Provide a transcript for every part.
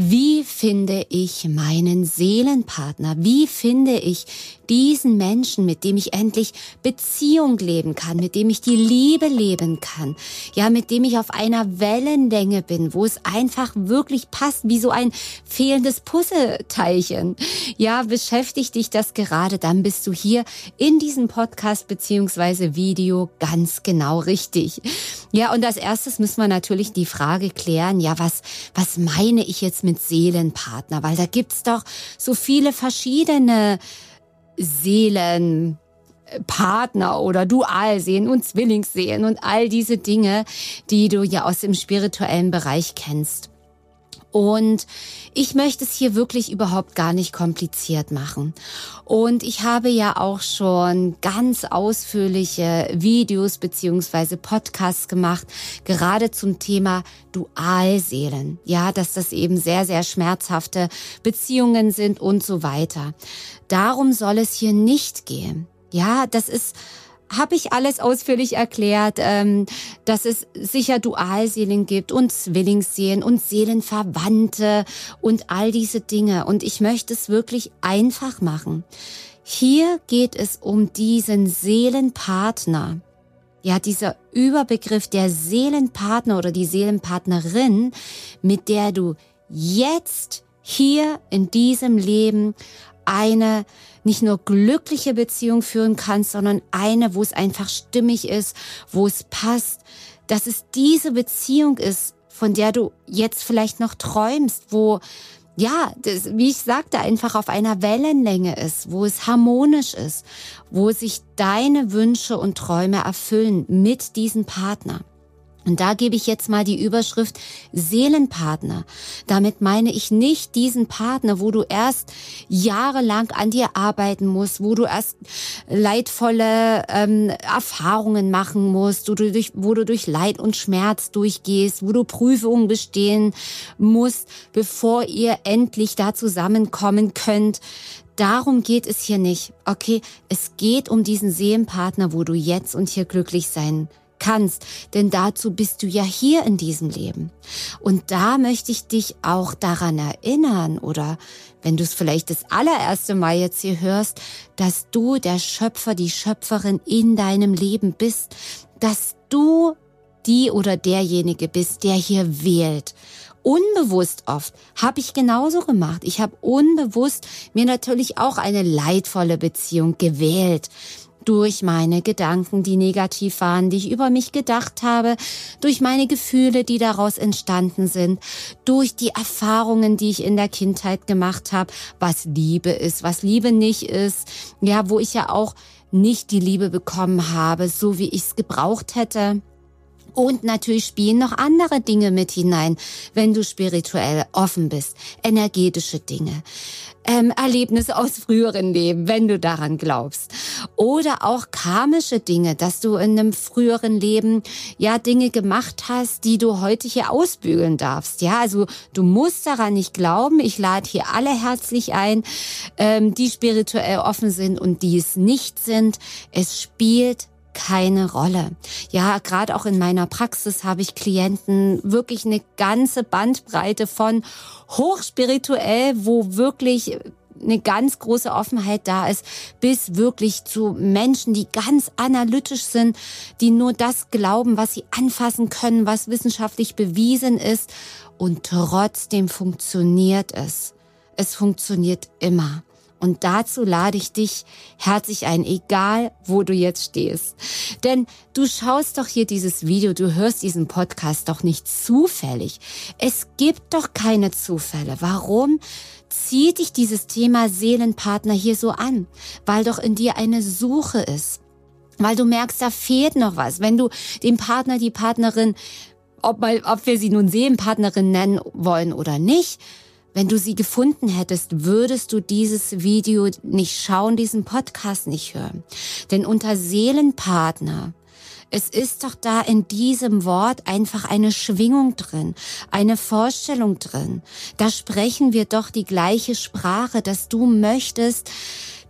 Wie finde ich meinen Seelenpartner? Wie finde ich diesen Menschen, mit dem ich endlich Beziehung leben kann, mit dem ich die Liebe leben kann, ja, mit dem ich auf einer Wellenlänge bin, wo es einfach wirklich passt, wie so ein fehlendes Puzzleteilchen. Ja, beschäftigt dich das gerade, dann bist du hier in diesem Podcast beziehungsweise Video ganz genau richtig. Ja, und als erstes müssen wir natürlich die Frage klären, ja, was, was meine ich jetzt mit Seelenpartner? Weil da gibt's doch so viele verschiedene Seelenpartner oder Dualsehen und Zwillingssehen und all diese Dinge, die du ja aus dem spirituellen Bereich kennst. Und ich möchte es hier wirklich überhaupt gar nicht kompliziert machen. Und ich habe ja auch schon ganz ausführliche Videos beziehungsweise Podcasts gemacht, gerade zum Thema Dualseelen. Ja, dass das eben sehr, sehr schmerzhafte Beziehungen sind und so weiter. Darum soll es hier nicht gehen. Ja, das ist habe ich alles ausführlich erklärt, ähm, dass es sicher Dualseelen gibt und Zwillingsseelen und Seelenverwandte und all diese Dinge. Und ich möchte es wirklich einfach machen. Hier geht es um diesen Seelenpartner. Ja, dieser Überbegriff der Seelenpartner oder die Seelenpartnerin, mit der du jetzt hier in diesem Leben eine nicht nur glückliche Beziehung führen kannst, sondern eine, wo es einfach stimmig ist, wo es passt, dass es diese Beziehung ist, von der du jetzt vielleicht noch träumst, wo ja, das, wie ich sagte, einfach auf einer Wellenlänge ist, wo es harmonisch ist, wo sich deine Wünsche und Träume erfüllen mit diesem Partner. Und da gebe ich jetzt mal die Überschrift Seelenpartner. Damit meine ich nicht diesen Partner, wo du erst jahrelang an dir arbeiten musst, wo du erst leidvolle ähm, Erfahrungen machen musst, wo du, durch, wo du durch Leid und Schmerz durchgehst, wo du Prüfungen bestehen musst, bevor ihr endlich da zusammenkommen könnt. Darum geht es hier nicht. Okay, es geht um diesen Seelenpartner, wo du jetzt und hier glücklich sein kannst, denn dazu bist du ja hier in diesem Leben. Und da möchte ich dich auch daran erinnern oder wenn du es vielleicht das allererste Mal jetzt hier hörst, dass du der Schöpfer, die Schöpferin in deinem Leben bist, dass du die oder derjenige bist, der hier wählt. Unbewusst oft habe ich genauso gemacht. Ich habe unbewusst mir natürlich auch eine leidvolle Beziehung gewählt durch meine Gedanken, die negativ waren, die ich über mich gedacht habe, durch meine Gefühle, die daraus entstanden sind, durch die Erfahrungen, die ich in der Kindheit gemacht habe, was Liebe ist, was Liebe nicht ist, ja, wo ich ja auch nicht die Liebe bekommen habe, so wie ich es gebraucht hätte. Und natürlich spielen noch andere Dinge mit hinein, wenn du spirituell offen bist. Energetische Dinge, ähm, Erlebnisse aus früheren Leben, wenn du daran glaubst. Oder auch karmische Dinge, dass du in einem früheren Leben ja Dinge gemacht hast, die du heute hier ausbügeln darfst. Ja, also du musst daran nicht glauben. Ich lade hier alle herzlich ein, ähm, die spirituell offen sind und die es nicht sind. Es spielt keine Rolle. Ja, gerade auch in meiner Praxis habe ich Klienten wirklich eine ganze Bandbreite von hochspirituell, wo wirklich eine ganz große Offenheit da ist, bis wirklich zu Menschen, die ganz analytisch sind, die nur das glauben, was sie anfassen können, was wissenschaftlich bewiesen ist. Und trotzdem funktioniert es. Es funktioniert immer. Und dazu lade ich dich herzlich ein, egal wo du jetzt stehst. Denn du schaust doch hier dieses Video, du hörst diesen Podcast doch nicht zufällig. Es gibt doch keine Zufälle. Warum zieht dich dieses Thema Seelenpartner hier so an? Weil doch in dir eine Suche ist. Weil du merkst, da fehlt noch was. Wenn du den Partner, die Partnerin, ob, mal, ob wir sie nun Seelenpartnerin nennen wollen oder nicht, wenn du sie gefunden hättest, würdest du dieses Video nicht schauen, diesen Podcast nicht hören. Denn unter Seelenpartner, es ist doch da in diesem Wort einfach eine Schwingung drin, eine Vorstellung drin. Da sprechen wir doch die gleiche Sprache, dass du möchtest,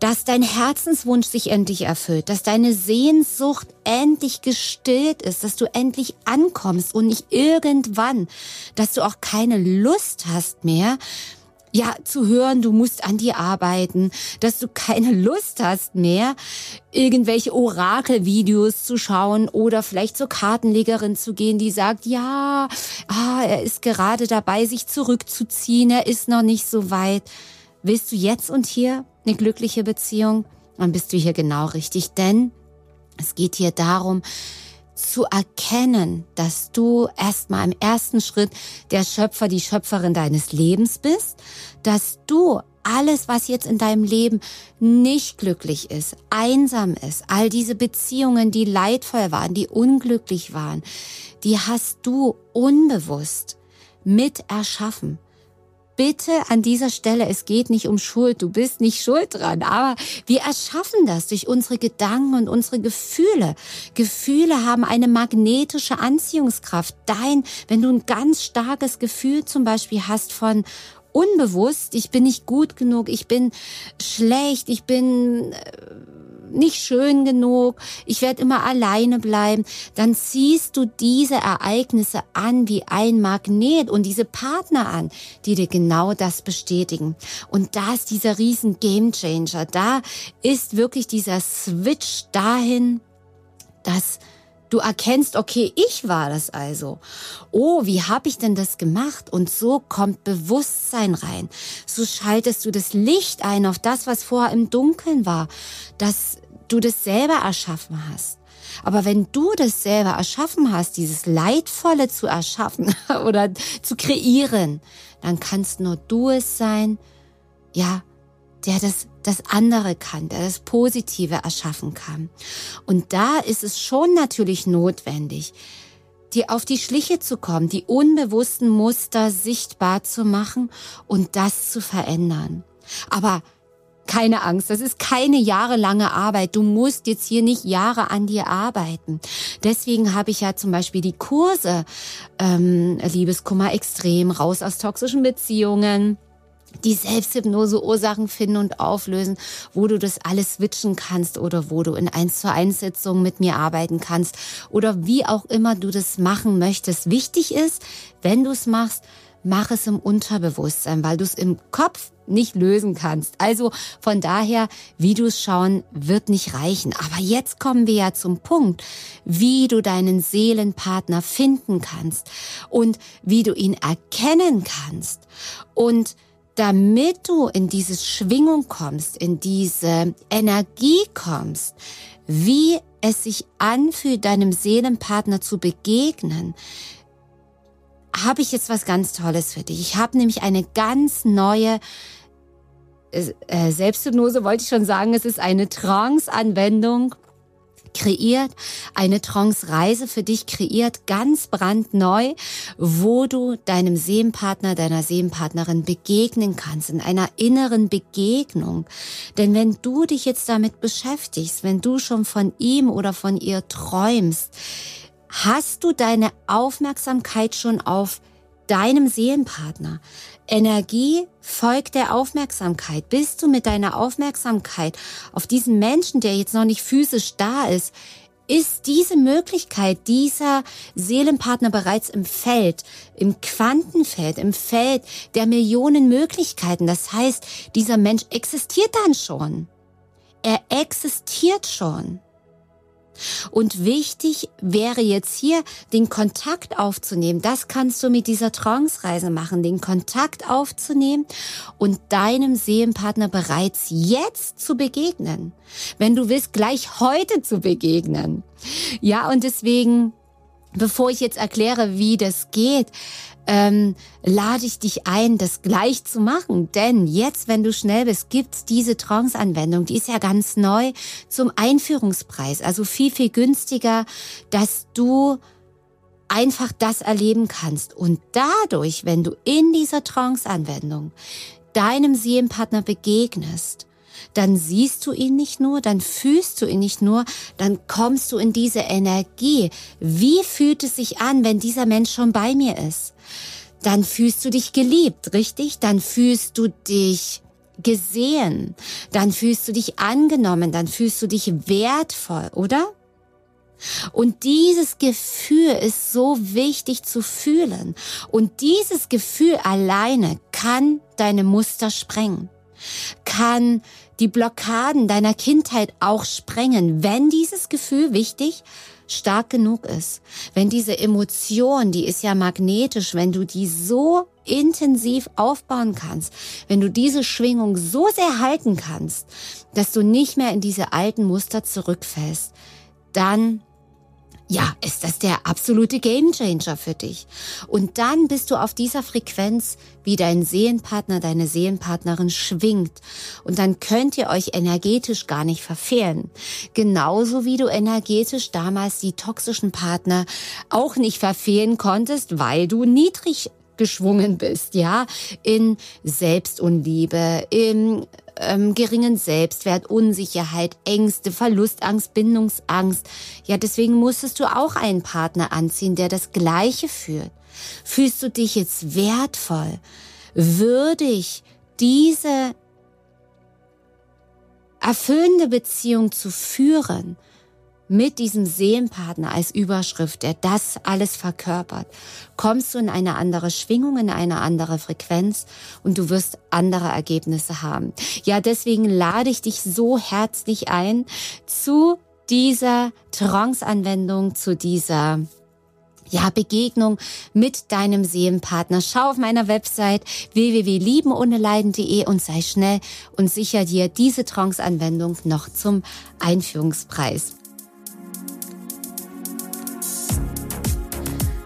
dass dein Herzenswunsch sich endlich erfüllt, dass deine Sehnsucht endlich gestillt ist, dass du endlich ankommst und nicht irgendwann, dass du auch keine Lust hast mehr, ja, zu hören, du musst an dir arbeiten, dass du keine Lust hast mehr, irgendwelche Orakelvideos zu schauen oder vielleicht zur Kartenlegerin zu gehen, die sagt, ja, ah, er ist gerade dabei, sich zurückzuziehen, er ist noch nicht so weit. Willst du jetzt und hier eine glückliche Beziehung? Dann bist du hier genau richtig, denn es geht hier darum, zu erkennen, dass du erstmal im ersten Schritt der Schöpfer, die Schöpferin deines Lebens bist, dass du alles, was jetzt in deinem Leben nicht glücklich ist, einsam ist, all diese Beziehungen, die leidvoll waren, die unglücklich waren, die hast du unbewusst mit erschaffen bitte an dieser Stelle, es geht nicht um Schuld, du bist nicht schuld dran, aber wir erschaffen das durch unsere Gedanken und unsere Gefühle. Gefühle haben eine magnetische Anziehungskraft. Dein, wenn du ein ganz starkes Gefühl zum Beispiel hast von unbewusst, ich bin nicht gut genug, ich bin schlecht, ich bin äh, nicht schön genug, ich werde immer alleine bleiben, dann ziehst du diese Ereignisse an wie ein Magnet und diese Partner an, die dir genau das bestätigen. Und da ist dieser riesen Gamechanger, Da ist wirklich dieser Switch dahin, dass Du erkennst, okay, ich war das also. Oh, wie habe ich denn das gemacht? Und so kommt Bewusstsein rein. So schaltest du das Licht ein auf das, was vorher im Dunkeln war. Das du das selber erschaffen hast. Aber wenn du das selber erschaffen hast, dieses Leidvolle zu erschaffen oder zu kreieren, dann kannst nur du es sein, ja, der das, das andere kann, der das Positive erschaffen kann. Und da ist es schon natürlich notwendig, dir auf die Schliche zu kommen, die unbewussten Muster sichtbar zu machen und das zu verändern. Aber keine Angst, das ist keine jahrelange Arbeit. Du musst jetzt hier nicht Jahre an dir arbeiten. Deswegen habe ich ja zum Beispiel die Kurse ähm, Liebeskummer extrem, raus aus toxischen Beziehungen die Selbsthypnose Ursachen finden und auflösen, wo du das alles switchen kannst oder wo du in eins zu eins Sitzungen mit mir arbeiten kannst oder wie auch immer du das machen möchtest. Wichtig ist, wenn du es machst, mach es im Unterbewusstsein, weil du es im Kopf nicht lösen kannst. Also von daher, es schauen, wird nicht reichen. Aber jetzt kommen wir ja zum Punkt, wie du deinen Seelenpartner finden kannst und wie du ihn erkennen kannst. Und damit du in diese Schwingung kommst, in diese Energie kommst, wie es sich anfühlt, deinem Seelenpartner zu begegnen, habe ich jetzt was ganz Tolles für dich. Ich habe nämlich eine ganz neue äh, Selbsthypnose, wollte ich schon sagen, es ist eine Trance-Anwendung kreiert, eine Trance-Reise für dich kreiert, ganz brandneu, wo du deinem Seelenpartner, deiner Seelenpartnerin begegnen kannst, in einer inneren Begegnung. Denn wenn du dich jetzt damit beschäftigst, wenn du schon von ihm oder von ihr träumst, Hast du deine Aufmerksamkeit schon auf deinem Seelenpartner? Energie folgt der Aufmerksamkeit. Bist du mit deiner Aufmerksamkeit auf diesen Menschen, der jetzt noch nicht physisch da ist, ist diese Möglichkeit dieser Seelenpartner bereits im Feld, im Quantenfeld, im Feld der Millionen Möglichkeiten. Das heißt, dieser Mensch existiert dann schon. Er existiert schon. Und wichtig wäre jetzt hier, den Kontakt aufzunehmen. Das kannst du mit dieser Trance-Reise machen, den Kontakt aufzunehmen und deinem Seelenpartner bereits jetzt zu begegnen. Wenn du willst, gleich heute zu begegnen. Ja, und deswegen, bevor ich jetzt erkläre, wie das geht, ähm, lade ich dich ein, das gleich zu machen. Denn jetzt, wenn du schnell bist, gibt's diese Trance-Anwendung. Die ist ja ganz neu zum Einführungspreis. Also viel, viel günstiger, dass du einfach das erleben kannst. Und dadurch, wenn du in dieser Trance-Anwendung deinem Seelenpartner begegnest, dann siehst du ihn nicht nur, dann fühlst du ihn nicht nur, dann kommst du in diese Energie. Wie fühlt es sich an, wenn dieser Mensch schon bei mir ist? Dann fühlst du dich geliebt, richtig? Dann fühlst du dich gesehen, dann fühlst du dich angenommen, dann fühlst du dich wertvoll, oder? Und dieses Gefühl ist so wichtig zu fühlen. Und dieses Gefühl alleine kann deine Muster sprengen, kann die Blockaden deiner Kindheit auch sprengen, wenn dieses Gefühl wichtig stark genug ist. Wenn diese Emotion, die ist ja magnetisch, wenn du die so intensiv aufbauen kannst, wenn du diese Schwingung so sehr halten kannst, dass du nicht mehr in diese alten Muster zurückfällst, dann ja, ist das der absolute Gamechanger für dich. Und dann bist du auf dieser Frequenz, wie dein Seelenpartner, deine Seelenpartnerin schwingt. Und dann könnt ihr euch energetisch gar nicht verfehlen. Genauso wie du energetisch damals die toxischen Partner auch nicht verfehlen konntest, weil du niedrig geschwungen bist, ja, in Selbstunliebe, in ähm, geringen Selbstwert, Unsicherheit, Ängste, Verlustangst, Bindungsangst. Ja, deswegen musstest du auch einen Partner anziehen, der das Gleiche führt. Fühlst du dich jetzt wertvoll, würdig, diese erfüllende Beziehung zu führen? Mit diesem Seelenpartner als Überschrift, der das alles verkörpert, kommst du in eine andere Schwingung, in eine andere Frequenz und du wirst andere Ergebnisse haben. Ja, deswegen lade ich dich so herzlich ein zu dieser Trance-Anwendung, zu dieser ja, Begegnung mit deinem Seelenpartner. Schau auf meiner Website www.liebenohneleiden.de und sei schnell und sicher dir diese Trance-Anwendung noch zum Einführungspreis.